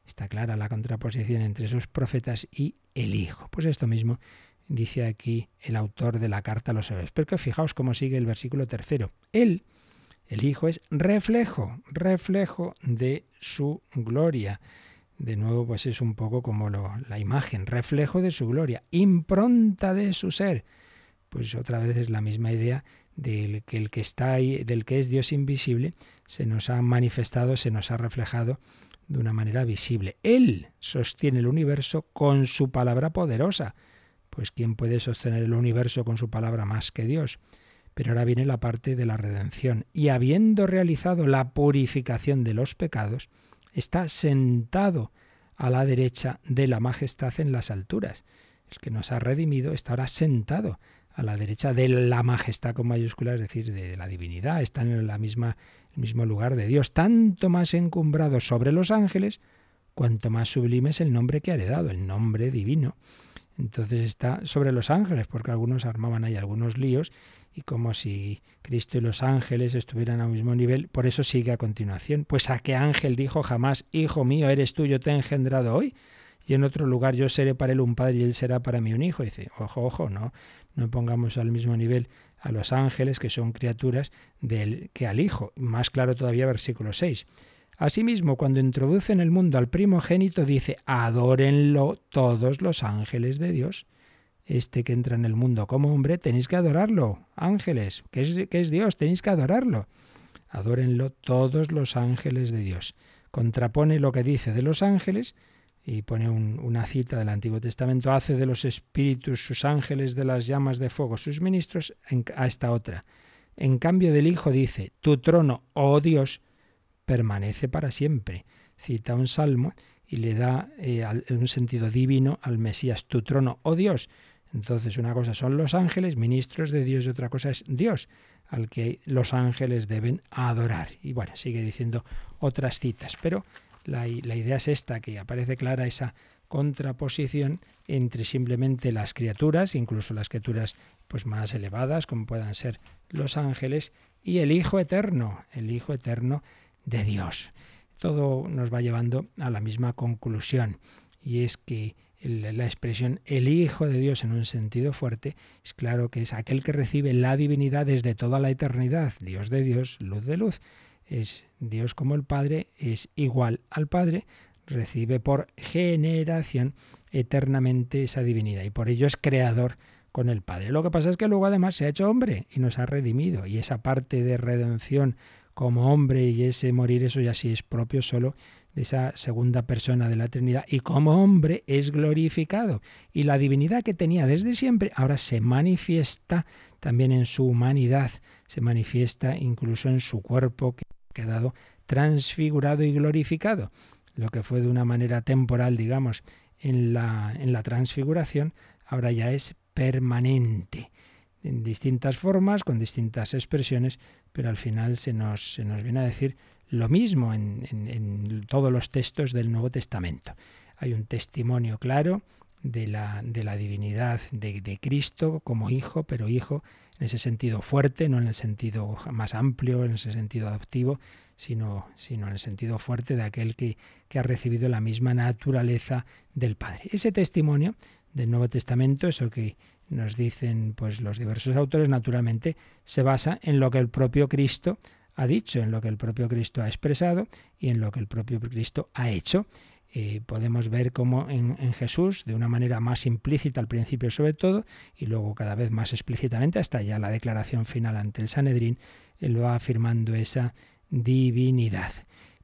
Speaker 2: Está clara la contraposición entre sus profetas y el hijo. Pues esto mismo dice aquí el autor de la carta a los hebreos. Pero fijaos cómo sigue el versículo tercero. Él, el hijo, es reflejo, reflejo de su gloria de nuevo pues es un poco como la imagen, reflejo de su gloria, impronta de su ser. Pues otra vez es la misma idea del que el que está ahí, del que es Dios invisible, se nos ha manifestado, se nos ha reflejado de una manera visible. Él sostiene el universo con su palabra poderosa. Pues ¿quién puede sostener el universo con su palabra más que Dios? Pero ahora viene la parte de la redención. Y habiendo realizado la purificación de los pecados, está sentado a la derecha de la majestad en las alturas. El que nos ha redimido está ahora sentado a la derecha de la majestad con mayúsculas, es decir, de la divinidad, está en la misma, el mismo lugar de Dios, tanto más encumbrado sobre los ángeles, cuanto más sublime es el nombre que ha heredado, el nombre divino. Entonces está sobre los ángeles, porque algunos armaban ahí algunos líos y como si Cristo y los ángeles estuvieran al mismo nivel, por eso sigue a continuación. Pues a qué ángel dijo jamás, Hijo mío, eres tú, yo te he engendrado hoy. Y en otro lugar yo seré para él un padre y él será para mí un hijo. dice, ojo, ojo, no, no pongamos al mismo nivel a los ángeles, que son criaturas, del, que al hijo. Más claro todavía versículo 6. Asimismo, cuando introduce en el mundo al primogénito, dice, adórenlo todos los ángeles de Dios este que entra en el mundo como hombre, tenéis que adorarlo. Ángeles, que es, Dios, tenéis que adorarlo. Adórenlo todos los ángeles de Dios. Contrapone lo que dice de los ángeles y pone una cita del Antiguo Testamento, hace de los espíritus sus ángeles de las llamas de fuego sus ministros a esta otra. En cambio del Hijo dice, tu trono, oh Dios, permanece para siempre. Cita un salmo y le da eh, un sentido divino al Mesías, tu trono, oh Dios, Entonces, una cosa son los ángeles, ministros de Dios, y otra cosa es Dios, al que los ángeles deben adorar. Y bueno, sigue diciendo otras citas, pero la, la idea es esta, que aparece clara esa contraposición entre simplemente las criaturas, incluso las criaturas pues más elevadas, como puedan ser los ángeles, y el Hijo eterno, el Hijo eterno de Dios. Todo nos va llevando a la misma conclusión, y es que la expresión el Hijo de Dios en un sentido fuerte, es claro que es aquel que recibe la divinidad desde toda la eternidad, Dios de Dios, luz de luz. Es Dios como el Padre, es igual al Padre, recibe por generación eternamente esa divinidad y por ello es creador con el Padre. Lo que pasa es que luego además se ha hecho hombre y nos ha redimido y esa parte de redención como hombre y ese morir, eso ya sí es propio solo de esa segunda persona de la Trinidad y como hombre es glorificado. Y la divinidad que tenía desde siempre ahora se manifiesta también en su humanidad, se manifiesta incluso en su cuerpo que ha quedado transfigurado y glorificado. Lo que fue de una manera temporal, digamos, en la, en la transfiguración, ahora ya es permanente en distintas formas, con distintas expresiones, pero al final se nos, se nos viene a decir lo mismo en, todos los textos del Nuevo Testamento. Hay un testimonio claro de la, de la divinidad de, de, Cristo como hijo, pero hijo en ese sentido fuerte, no en el sentido más amplio, en ese sentido adoptivo, sino, sino en el sentido fuerte de aquel que, que ha recibido la misma naturaleza del Padre. Ese testimonio del Nuevo Testamento, eso que nos dicen pues los diversos autores, naturalmente se basa en lo que el propio Cristo ha dicho, en lo que el propio Cristo ha expresado y en lo que el propio Cristo ha hecho. Eh, podemos ver cómo en, Jesús, de una manera más implícita al principio sobre todo, y luego cada vez más explícitamente, hasta ya la declaración final ante el Sanedrín, él va afirmando esa divinidad.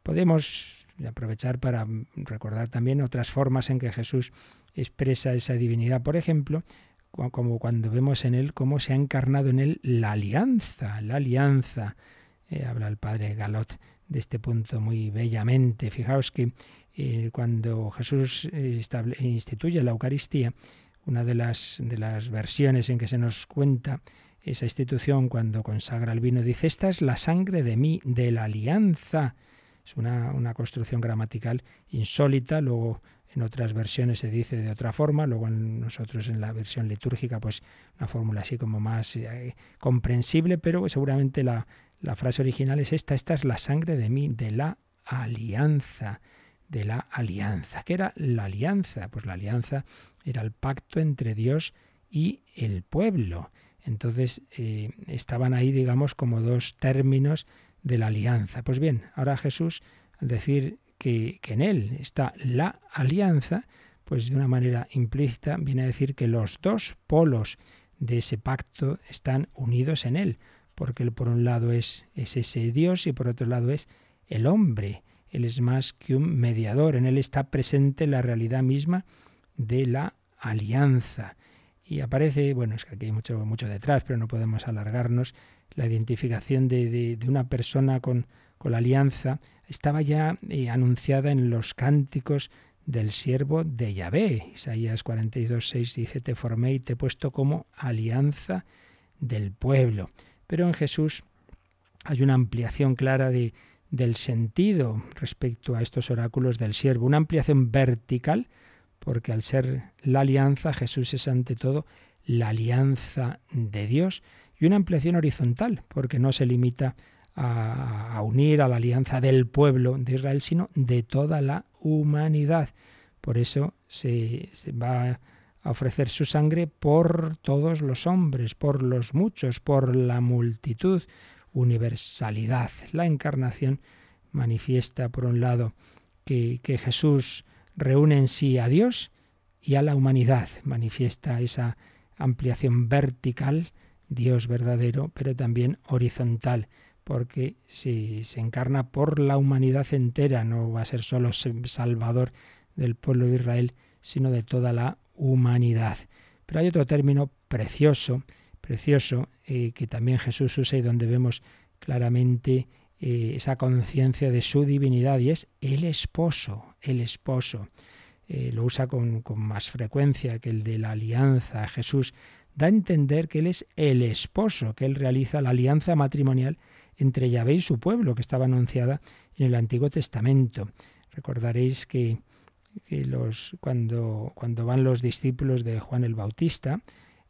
Speaker 2: Podemos aprovechar para recordar también otras formas en que Jesús expresa esa divinidad, por ejemplo, como cuando vemos en él cómo se ha encarnado en él la alianza, la alianza eh, habla el padre Galot de este punto muy bellamente. Fijaos que eh, cuando Jesús instituye la Eucaristía, una de las, de las versiones en que se nos cuenta esa institución cuando consagra el vino, dice, esta es la sangre de mí, de la alianza. Es una, una construcción gramatical insólita, luego en otras versiones se dice de otra forma, luego en nosotros en la versión litúrgica pues una fórmula así como más eh, comprensible, pero seguramente la, la frase original es esta, esta es la sangre de mí, de la alianza, de la alianza. ¿Qué era la alianza? Pues la alianza era el pacto entre Dios y el pueblo. Entonces eh, estaban ahí, digamos, como dos términos de la alianza. Pues bien, ahora Jesús, al decir que, en él está la alianza, pues de una manera implícita viene a decir que los dos polos de ese pacto están unidos en él porque por un lado es, es ese Dios y por otro lado es el hombre. Él es más que un mediador, en él está presente la realidad misma de la alianza. Y aparece, bueno, es que aquí hay mucho, mucho detrás, pero no podemos alargarnos, la identificación de, de, una persona con, con, la alianza estaba ya eh, anunciada en los cánticos del siervo de Yahvé. Isaías 42, 6 dice, te formé y te he puesto como alianza del pueblo. Pero en Jesús hay una ampliación clara de, del sentido respecto a estos oráculos del siervo, una ampliación vertical, porque al ser la alianza, Jesús es ante todo la alianza de Dios, y una ampliación horizontal, porque no se limita a, unir a la alianza del pueblo de Israel, sino de toda la humanidad. Por eso se, se va a ofrecer su sangre por todos los hombres, por los muchos, por la multitud, universalidad. La encarnación manifiesta, por un lado, que, que Jesús reúne en sí a Dios y a la humanidad, manifiesta esa ampliación vertical, Dios verdadero, pero también horizontal, porque si se encarna por la humanidad entera, no va a ser solo salvador del pueblo de Israel, sino de toda la humanidad. Pero hay otro término precioso, precioso, eh, que también Jesús usa y donde vemos claramente eh, esa conciencia de su divinidad y es el esposo, el esposo. eh, lo usa con, con más frecuencia que el de la alianza. Jesús da a entender que Él es el esposo, que Él realiza la alianza matrimonial entre Yahvé y su pueblo, que estaba anunciada en el Antiguo Testamento. Recordaréis que, cuando van los discípulos de Juan el Bautista,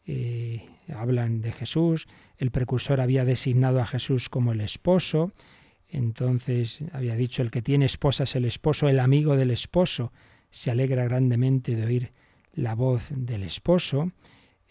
Speaker 2: eh, hablan de Jesús, el precursor había designado a Jesús como el esposo, entonces había dicho el que tiene esposa es el esposo, el amigo del esposo se alegra grandemente de oír la voz del esposo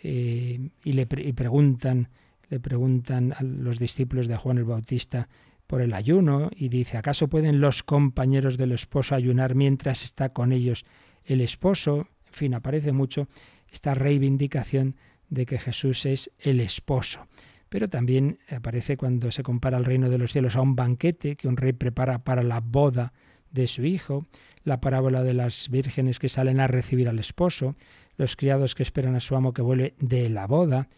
Speaker 2: eh, y le preguntan le preguntan a los discípulos de Juan el Bautista por el ayuno y dice, ¿acaso pueden los compañeros del esposo ayunar mientras está con ellos el esposo? En fin, aparece mucho esta reivindicación de que Jesús es el esposo. Pero también aparece cuando se compara el reino de los cielos a un banquete que un rey prepara para la boda de su hijo, la parábola de las vírgenes que salen a recibir al esposo, los criados que esperan a su amo que vuelve de la boda,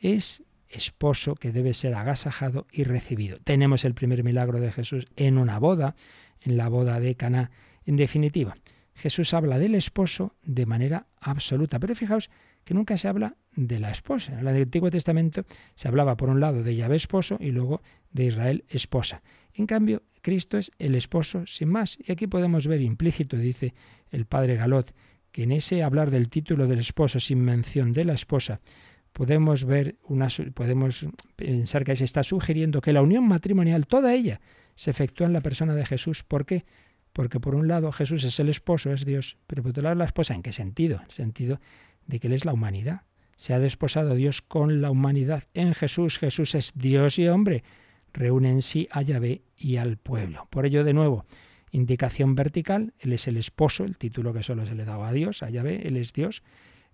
Speaker 2: es esposo que debe ser agasajado y recibido. Tenemos el primer milagro de Jesús en una boda, en la boda de Caná. En definitiva, Jesús habla del esposo de manera absoluta, pero fijaos que nunca se habla de la esposa. En el Antiguo Testamento se hablaba por un lado de Yahvé esposo y luego de Israel esposa. En cambio, Cristo es el esposo sin más. Y aquí podemos ver implícito, dice el padre Galot, que en ese hablar del título del esposo sin mención de la esposa, podemos ver una, podemos pensar que se está sugiriendo que la unión matrimonial, toda ella, se efectúa en la persona de Jesús. ¿Por qué? Porque por un lado Jesús es el esposo, es Dios, pero por otro lado la esposa, ¿en qué sentido? En el sentido de que Él es la humanidad. Se ha desposado Dios con la humanidad. En Jesús, Jesús es Dios y hombre. Reúne en sí a Yahvé y al pueblo. Por ello, de nuevo, indicación vertical, Él es el esposo, el título que solo se le daba a Dios, a Yahvé, Él es Dios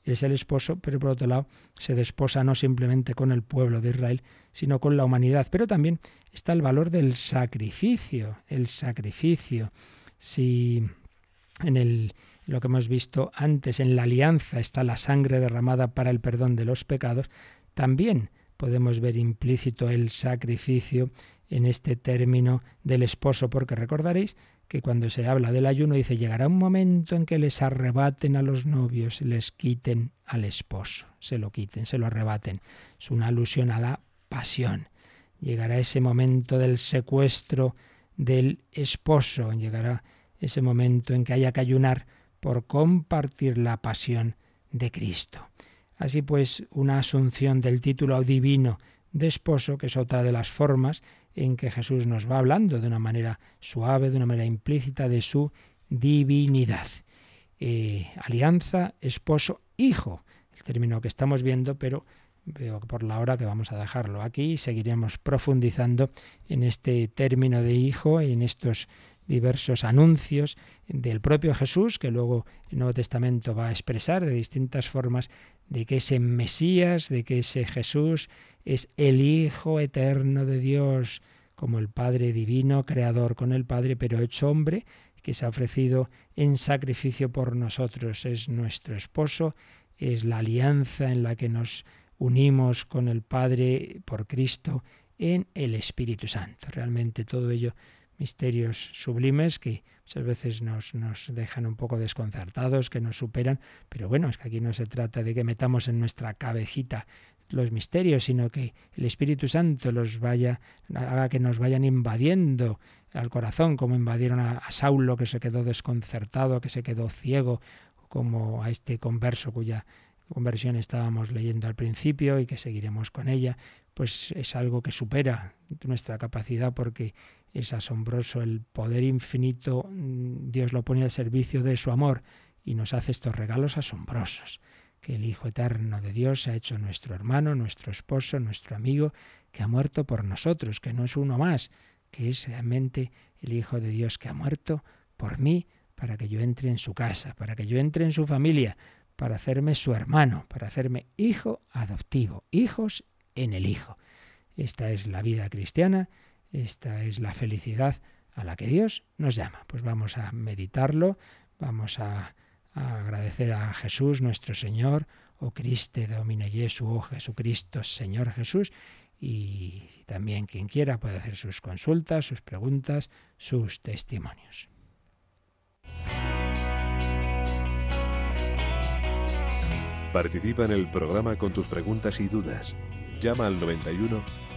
Speaker 2: es el esposo, pero por otro lado se desposa no simplemente con el pueblo de Israel, sino con la humanidad. Pero también está el valor del sacrificio, el sacrificio. Si en el, lo que hemos visto antes, en la alianza está la sangre derramada para el perdón de los pecados, también podemos ver implícito el sacrificio en este término del esposo, porque recordaréis que cuando se habla del ayuno dice, llegará un momento en que les arrebaten a los novios, les quiten al esposo, se lo quiten, se lo arrebaten. Es una alusión a la pasión. Llegará ese momento del secuestro del esposo, llegará ese momento en que haya que ayunar por compartir la pasión de Cristo. Así pues, una asunción del título divino de esposo, que es otra de las formas en que Jesús nos va hablando de una manera suave, de una manera implícita de su divinidad. Eh, alianza, esposo, hijo, el término que estamos viendo, pero veo por la hora que vamos a dejarlo aquí y seguiremos profundizando en este término de hijo, en estos diversos anuncios del propio Jesús, que luego el Nuevo Testamento va a expresar de distintas formas, de que ese Mesías, de que ese Jesús es el Hijo eterno de Dios, como el Padre divino, creador con el Padre, pero hecho hombre, que se ha ofrecido en sacrificio por nosotros. Es nuestro esposo, es la alianza en la que nos unimos con el Padre por Cristo en el Espíritu Santo. Realmente todo ello misterios sublimes que muchas veces nos, nos dejan un poco desconcertados, que nos superan, pero bueno, es que aquí no se trata de que metamos en nuestra cabecita los misterios, sino que el Espíritu Santo los vaya, haga que nos vayan invadiendo al corazón, como invadieron a, a Saulo que se quedó desconcertado, que se quedó ciego, como a este converso cuya conversión estábamos leyendo al principio y que seguiremos con ella, pues es algo que supera nuestra capacidad porque es asombroso el poder infinito, mm, Dios lo pone al servicio de su amor y nos hace estos regalos asombrosos, que el Hijo Eterno de Dios se ha hecho nuestro hermano, nuestro esposo, nuestro amigo, que ha muerto por nosotros, que no es uno más, que es realmente el Hijo de Dios que ha muerto por mí, para que yo entre en su casa, para que yo entre en su familia, para hacerme su hermano, para hacerme hijo adoptivo, hijos en el Hijo. Esta es la vida cristiana esta es la felicidad a la que Dios nos llama. Pues vamos a meditarlo, vamos a, agradecer a Jesús nuestro Señor, o oh Cristo Domine Jesu, oh Jesucristo, Señor Jesús, y también quien quiera puede hacer sus consultas, sus preguntas, sus testimonios.
Speaker 5: Participa en el programa con tus preguntas y dudas. Llama al 91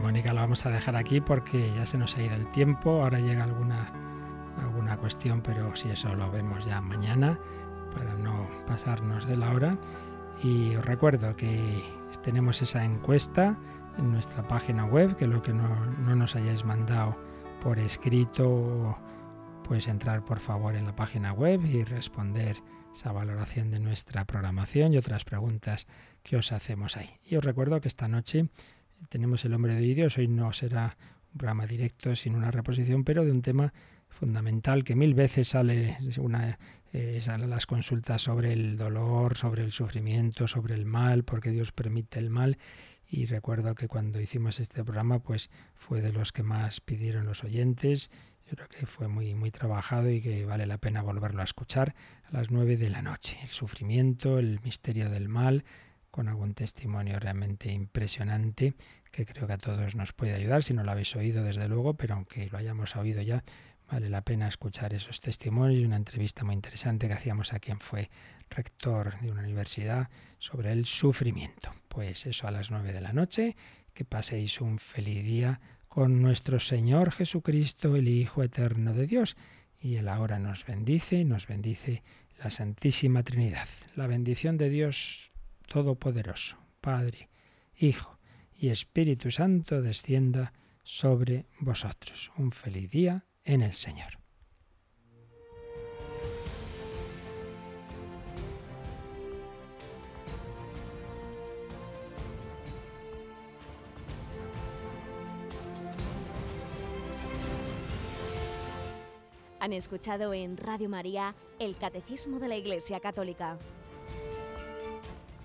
Speaker 2: Mónica lo vamos a dejar aquí porque ya se nos ha ido el tiempo. Ahora llega alguna, alguna cuestión, pero si eso lo vemos ya mañana para no pasarnos de la hora. Y os recuerdo que tenemos esa encuesta en nuestra página web, que lo que no, no nos hayáis mandado por escrito, pues entrar por favor en la página web y responder esa valoración de nuestra programación y otras preguntas que os hacemos ahí. Y os recuerdo que esta noche tenemos el hombre de Dios. Hoy no será un programa directo, sino una reposición, pero de un tema fundamental que mil veces sale una eh, las consultas sobre el dolor, sobre el sufrimiento, sobre el mal, porque Dios permite el mal. Y recuerdo que cuando hicimos este programa, pues fue de los que más pidieron los oyentes. Yo creo que fue muy, muy trabajado y que vale la pena volverlo a escuchar a las nueve de la noche. El sufrimiento, el misterio del mal, con algún testimonio realmente impresionante que creo que a todos nos puede ayudar, si no lo habéis oído desde luego, pero aunque lo hayamos oído ya, vale la pena escuchar esos testimonios y una entrevista muy interesante que hacíamos a quien fue rector de una universidad sobre el sufrimiento. Pues eso a las nueve de la noche, que paséis un feliz día con nuestro Señor Jesucristo, el Hijo Eterno de Dios. Y Él ahora nos bendice nos bendice la Santísima Trinidad. La bendición de Dios Todopoderoso, Padre, Hijo y Espíritu Santo descienda sobre vosotros. Un feliz día en el Señor.
Speaker 1: Han escuchado en Radio María el Catecismo de la Iglesia Católica,